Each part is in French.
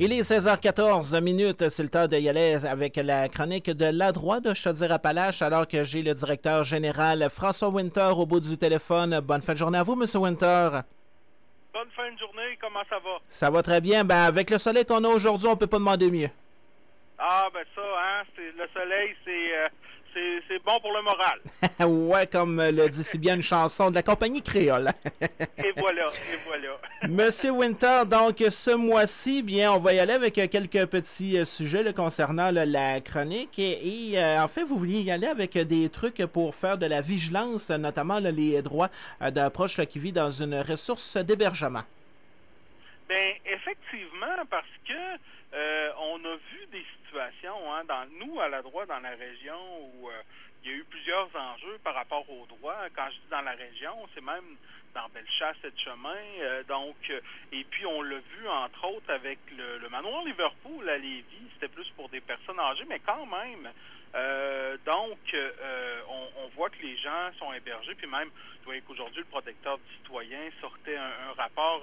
Il est 16h14 minutes, c'est le temps d'y aller avec la chronique de La Droite de Chaudière-Appalaches, alors que j'ai le directeur général François Winter au bout du téléphone. Bonne fin de journée à vous, Monsieur Winter. Bonne fin de journée, comment ça va? Ça va très bien. Ben, avec le soleil qu'on a aujourd'hui, on peut pas demander mieux. Ah, ben ça, hein, le soleil, c'est... Euh, c'est bon pour le moral. ouais, comme le dit si bien une chanson de la compagnie créole. et voilà, et voilà. Monsieur Winter, donc ce mois-ci, bien, on va y aller avec quelques petits euh, sujets concernant la chronique. Et, euh, en fait, vous vouliez y aller avec des trucs pour faire de la vigilance, notamment les droits euh, d'un proche qui vit dans une ressource d'hébergement. Ben effectivement, parce que on a vu des situation, hein, dans, nous, à la droite, dans la région, où euh, il y a eu plusieurs enjeux par rapport aux droits. Quand je dis dans la région, c'est même dans Bellechasse et chemin. Euh, donc, euh, et puis on l'a vu entre autres avec le, manoir Liverpool à Lévis. C'était plus pour des personnes âgées, mais quand même. Donc, on, voit que les gens sont hébergés. Puis même, vous voyez qu'aujourd'hui, le protecteur du citoyen sortait un, rapport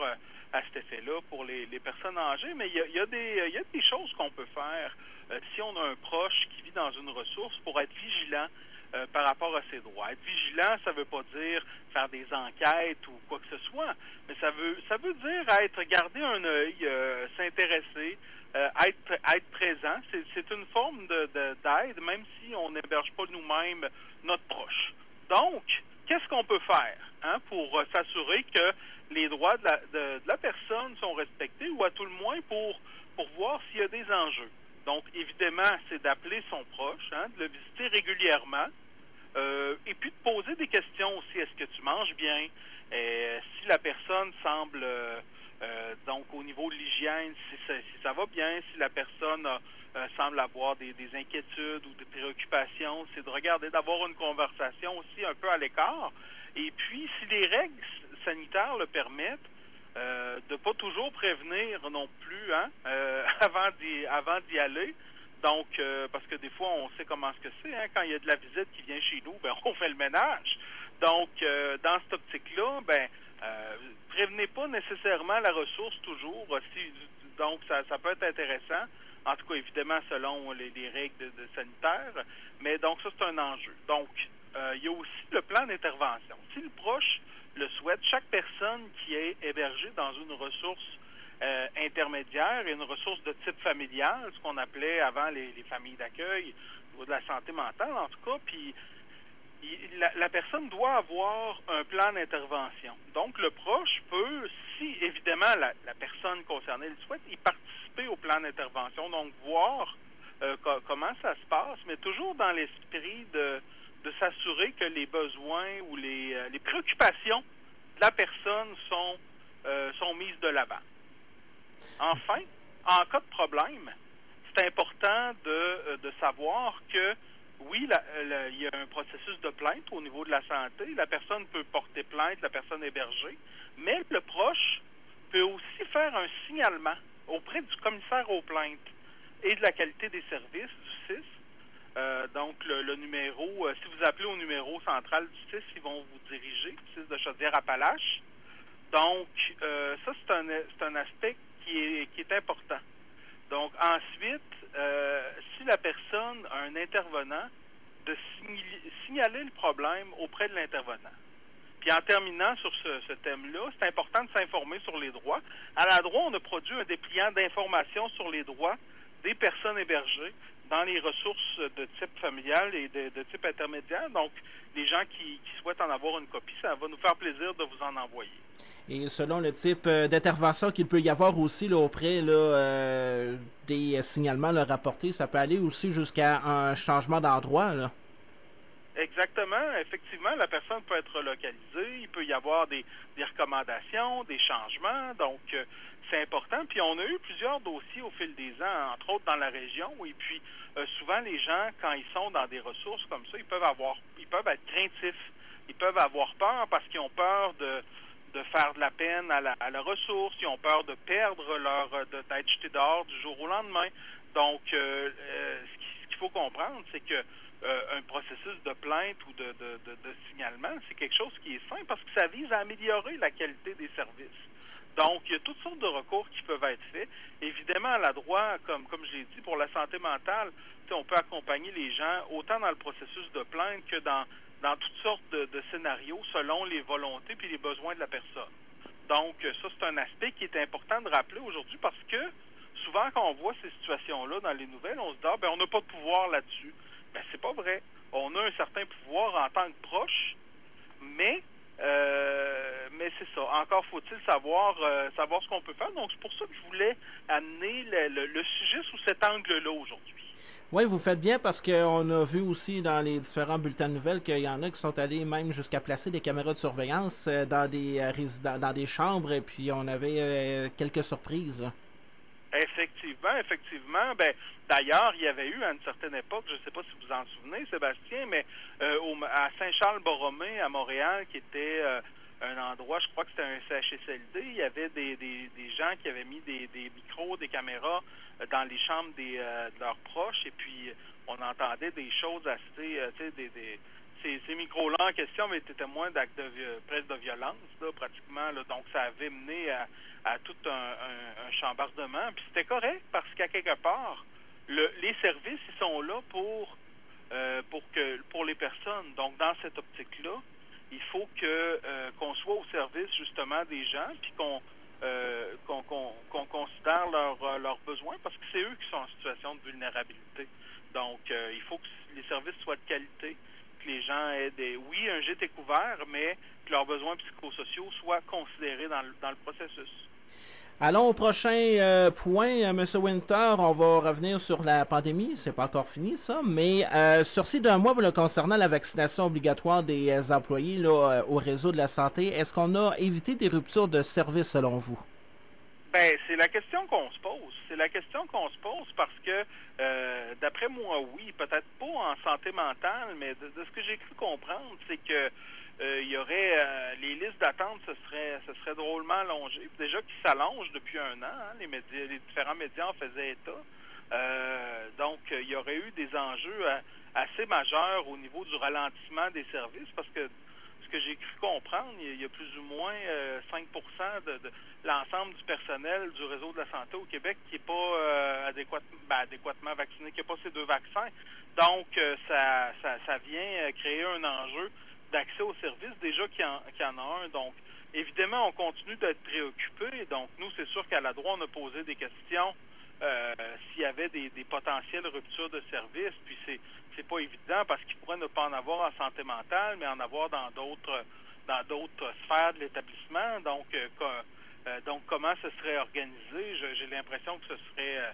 à cet effet-là pour les, personnes âgées. Mais il y a, des, choses qu'on peut faire. Euh, si on a un proche qui vit dans une ressource, pour être vigilant euh, par rapport à ses droits. Être vigilant, ça ne veut pas dire faire des enquêtes ou quoi que ce soit, mais ça veut ça dire être garder un œil, euh, s'intéresser, être présent. C'est une forme de d'aide, même si on n'héberge pas nous-mêmes notre proche. Donc, qu'est-ce qu'on peut faire hein, pour s'assurer que les droits de la, de la personne sont respectés ou à tout le moins pour pour voir s'il y a des enjeux? Donc, évidemment, c'est d'appeler son proche, hein, de le visiter régulièrement, euh, et puis de poser des questions aussi. Est-ce que tu manges bien? Euh, si la personne semble, euh, donc au niveau de l'hygiène, si, ça va bien, si la personne semble avoir des, inquiétudes ou des préoccupations, c'est de regarder, d'avoir une conversation aussi un peu à l'écart. Et puis, si les règles sanitaires le permettent, euh, de pas toujours prévenir non plus hein, euh, avant d'y aller. Donc, euh, parce que des fois, on sait comment c'est. Hein, quand il y a de la visite qui vient chez nous, ben on fait le ménage. Donc, euh, dans cette optique-là, ben prévenez pas nécessairement la ressource toujours. Si, donc, ça, ça peut être intéressant. En tout cas, évidemment, selon les, règles de, sanitaires. Mais donc, ça, c'est un enjeu. Donc, il y a aussi le plan d'intervention. Si le proche le souhaite. Chaque personne qui est hébergée dans une ressource euh, intermédiaire et une ressource de type familial, ce qu'on appelait avant les, familles d'accueil, de la santé mentale en tout cas, puis la, personne doit avoir un plan d'intervention. Donc, le proche peut, si évidemment la, personne concernée le souhaite, y participer au plan d'intervention, donc voir euh, comment ça se passe, mais toujours dans l'esprit de s'assurer que les besoins ou les, euh, préoccupations de la personne sont, euh, sont mises de l'avant. Enfin, en cas de problème, c'est important de, savoir que oui, il y a un processus de plainte au niveau de la santé. La personne peut porter plainte, la personne hébergée, mais le proche peut aussi faire un signalement auprès du commissaire aux plaintes et de la qualité des services du CIS euh, donc, le, numéro, euh, si vous appelez au numéro central du CIS, ils vont vous diriger, CIS de Chaudière-Appalaches. Donc, euh, ça, c'est un, un aspect qui est, qui est important. Donc, ensuite, si la personne a un intervenant, de signaler le problème auprès de l'intervenant. Puis en terminant sur ce, thème-là, c'est important de s'informer sur les droits. À la droite, on a produit un dépliant d'information sur les droits des personnes hébergées dans les ressources de type familial et de, type intermédiaire. Donc, les gens qui, souhaitent en avoir une copie, ça va nous faire plaisir de vous en envoyer. Et selon le type euh, d'intervention qu'il peut y avoir aussi auprès euh, des signalements rapportés, ça peut aller aussi jusqu'à un changement d'endroit. Exactement. Effectivement, la personne peut être localisée. Il peut y avoir des, recommandations, des changements. Donc, euh, c'est important. Puis, on a eu plusieurs dossiers au fil des ans, entre autres dans la région. Et puis, euh, souvent, les gens, quand ils sont dans des ressources comme ça, ils peuvent avoir, ils peuvent être craintifs. Ils peuvent avoir peur parce qu'ils ont peur de de faire de la peine à la, ressource, ils ont peur de perdre leur, d'être jetés dehors du jour au lendemain. Donc, euh, ce qu'il faut comprendre, c'est que euh, un processus de plainte ou de, de, signalement, c'est quelque chose qui est sain parce que ça vise à améliorer la qualité des services. Donc, il y a toutes sortes de recours qui peuvent être faits. Évidemment, la droite, comme, comme je l'ai dit, pour la santé mentale, on peut accompagner les gens autant dans le processus de plainte que dans, dans toutes sortes de, scénarios selon les volontés puis les besoins de la personne. Donc, ça, c'est un aspect qui est important de rappeler aujourd'hui parce que souvent, quand on voit ces situations-là dans les nouvelles, on se dit, ah, ben, on n'a pas de pouvoir là-dessus. Ben, c'est pas vrai. On a un certain pouvoir en tant que proche, mais euh, mais c'est ça. Encore faut-il savoir euh, savoir ce qu'on peut faire. Donc c'est pour ça que je voulais amener le sujet sous cet angle-là aujourd'hui. Oui, vous faites bien parce qu'on a vu aussi dans les différents bulletins de nouvelles qu'il y en a qui sont allés même jusqu'à placer des caméras de surveillance euh, dans des dans des chambres et puis on avait quelques surprises. Effectivement, effectivement. Ben, d'ailleurs, il y avait eu à une certaine époque, je ne sais pas si vous en souvenez, Sébastien, mais à Saint-Charles-Borromée, à Montréal, qui était un endroit, je crois que c'était un CHSLD, il y avait des, gens qui avaient mis des, micros, des caméras dans les chambres des, euh, de leurs proches et puis on entendait des choses assez, euh, tu des ces, micros-là en question avaient été témoins d'actes de presque de violence, là, pratiquement. Là, donc, ça avait mené à, tout un, chambardement. Puis c'était correct parce qu'à quelque part, le, les services, ils sont là pour euh, pour que pour les personnes. Donc, dans cette optique-là, il faut que euh, qu'on soit au service justement des gens, puis qu'on euh, qu'on considère leurs besoins parce que c'est eux qui sont en situation de vulnérabilité. Donc, il faut que les services soient de qualité, que les gens aient des... Oui, un gîte est couvert, mais que leurs besoins psychosociaux soient considérés dans le, dans le processus. Allons au prochain euh, point, euh, M. Winter. On va revenir sur la pandémie. C'est pas encore fini, ça. Mais euh, sur ces deux mois concernant la vaccination obligatoire des employés là, au réseau de la santé, est-ce qu'on a évité des ruptures de service selon vous? Ben, c'est la question qu'on se pose. C'est la question qu'on se pose parce que, d'après moi, oui, peut-être pas en santé mentale, mais de ce que j'ai cru comprendre, c'est que euh, il y aurait euh, les listes d'attente, ce serait ce serait drôlement allongé. Déjà qui s'allonge depuis un an, hein, les médias, les différents médias en faisaient état. Euh, donc, il y aurait eu des enjeux assez majeurs au niveau du ralentissement des services parce que que j'ai cru comprendre, il y a plus ou moins 5 de, de l'ensemble du personnel du réseau de la santé au Québec qui n'est pas adéquat, ben, adéquatement vacciné, qui n'a pas ces deux vaccins. Donc, ça, ça, ça vient créer un enjeu d'accès aux services, déjà qu'il y, en a un. Donc, évidemment, on continue d'être préoccupé. Donc, nous, c'est sûr qu'à la droite, on a posé des questions euh, s'il y avait des, potentielles ruptures de services. Puis, c'est c'est pas évident parce qu'il pourrait ne pas en avoir en santé mentale, mais en avoir dans d'autres dans d'autres sphères de l'établissement. Donc, euh, euh, donc, comment ce serait organisé? J'ai l'impression que ce serait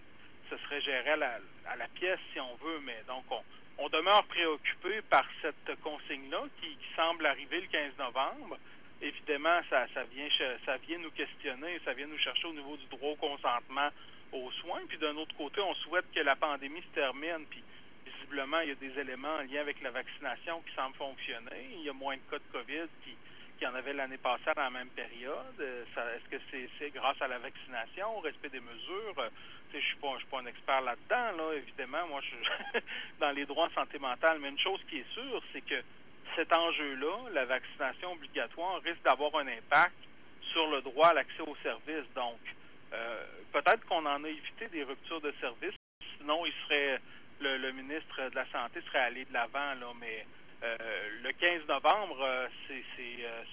ce serait géré à la, à la pièce, si on veut. Mais donc, on on demeure préoccupé par cette consigne-là qui, semble arriver le 15 novembre. Évidemment, ça, ça, vient, ça vient nous questionner, ça vient nous chercher au niveau du droit au consentement aux soins. Puis d'un autre côté, on souhaite que la pandémie se termine. Puis visiblement, il y a des éléments en lien avec la vaccination qui semblent fonctionner. Il y a moins de cas de COVID qui, qui en avait l'année passée à la même période. Est-ce que c'est grâce à la vaccination, au respect des mesures? je suis pas, suis pas un expert là-dedans, là, évidemment. Moi, je dans les droits en santé mentale. Mais une chose qui est sûre, c'est que cet enjeu-là, la vaccination obligatoire, risque d'avoir un impact sur le droit à l'accès aux services. Donc, euh, peut-être qu'on en a évité des ruptures de services. Sinon, il serait le, ministre de la Santé serait allé de l'avant, là, mais euh, le 15 novembre, euh,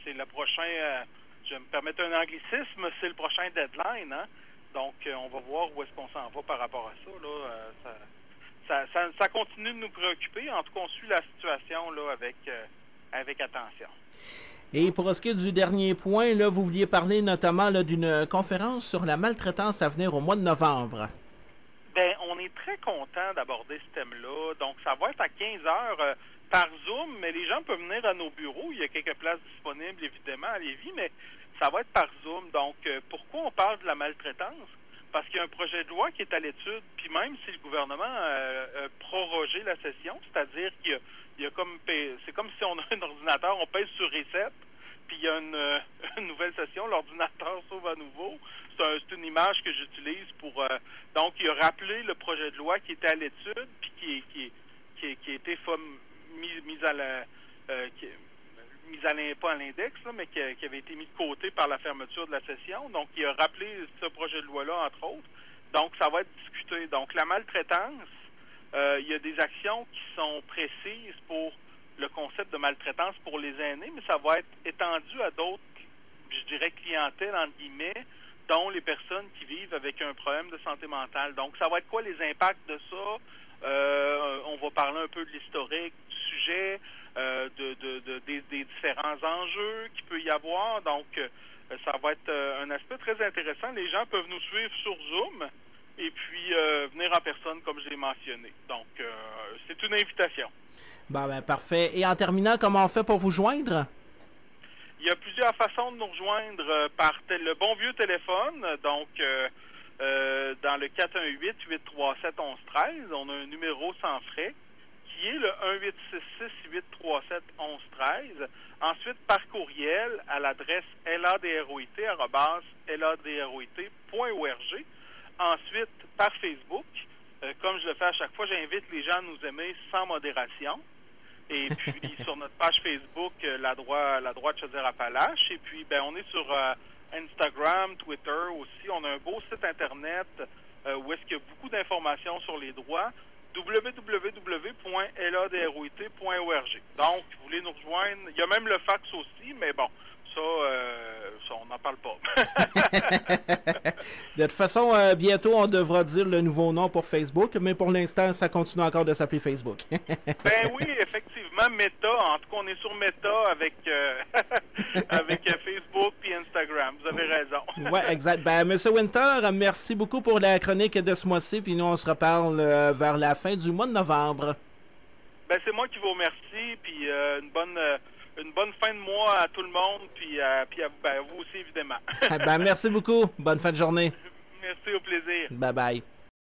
c'est le prochain, je me permets un anglicisme, c'est le prochain deadline. Hein? Donc, on va voir où est-ce qu'on s'en va par rapport à ça. Là. Ça, ça, continue de nous préoccuper. En tout cas, on suit la situation là, avec, avec attention. Et pour ce qui est du dernier point, là, vous vouliez parler notamment d'une conférence sur la maltraitance à venir au mois de novembre. Bien, on est très content d'aborder ce thème-là. Donc, ça va être à 15 heures par Zoom, mais les gens peuvent venir à nos bureaux. Il y a quelques places disponibles, évidemment, à Lévis, mais ça va être par Zoom. Donc, euh, pourquoi on parle de la maltraitance? Parce qu'il y a un projet de loi qui est à l'étude, puis même si le gouvernement a, prorogé la session, c'est-à-dire qu'il y a, comme c'est comme si on a un ordinateur, on pèse sur reset, puis il y a une, euh, nouvelle session, l'ordinateur s'ouvre à nouveau. C'est une image que j'utilise pour euh, donc il a rappelé le projet de loi qui était à l'étude, puis qui, qui, qui, qui a été mis, mis à la mis à à l'index, mais qui, avait été mis de côté par la fermeture de la session. Donc, il a rappelé ce projet de loi-là, entre autres. Donc, ça va être discuté. Donc, la maltraitance, euh, il y a des actions qui sont précises pour le concept de maltraitance pour les aînés, mais ça va être étendu à d'autres, je dirais, clientèles, entre guillemets, dont les personnes qui vivent avec un problème de santé mentale. Donc, ça va être quoi les impacts de ça? Euh, on va parler un peu de l'historique du sujet, euh, de, des, différents enjeux qu'il peut y avoir. Donc, euh, ça va être un aspect très intéressant. Les gens peuvent nous suivre sur Zoom et puis venir en personne, comme je l'ai mentionné. Donc, c'est une invitation. Bon, ben, parfait. Et en terminant, comment on fait pour vous joindre? Il y a plusieurs façons de nous rejoindre par le bon vieux téléphone. Donc, euh, dans le 418-837-1113. On a un numéro sans frais le 1866-837-1113. Ensuite, par courriel à l'adresse ladroit.org. Ensuite, par Facebook. Euh, comme je le fais à chaque fois, j'invite les gens à nous aimer sans modération. Et puis, sur notre page Facebook, euh, la droite, la droite Chaudière-Appalaches. Et puis, ben, on est sur Instagram, Twitter aussi. On a un beau site Internet euh, où est-ce qu'il y a beaucoup d'informations sur les droits www.ladroit.org. Donc, vous voulez nous rejoindre. Il y a même le fax aussi, mais bon, ça, euh, on n'en parle pas. de toute façon, euh, bientôt, on devra dire le nouveau nom pour Facebook, mais pour l'instant, ça continue encore de s'appeler Facebook. ben oui, effectivement, Meta. En tout cas, on est sur Meta avec, avec Facebook et Instagram. Vous avez raison. oui, exact. Ben, Monsieur Winter, merci beaucoup pour la chronique de ce mois-ci, puis nous, on se reparle vers la fin du mois de novembre. Ben, c'est moi qui vous remercie, puis une bonne une bonne fin de mois à tout le monde, puis, euh, puis à, ben, vous aussi, évidemment. ben, merci beaucoup. Bonne fin de journée. Merci, au plaisir. Bye bye.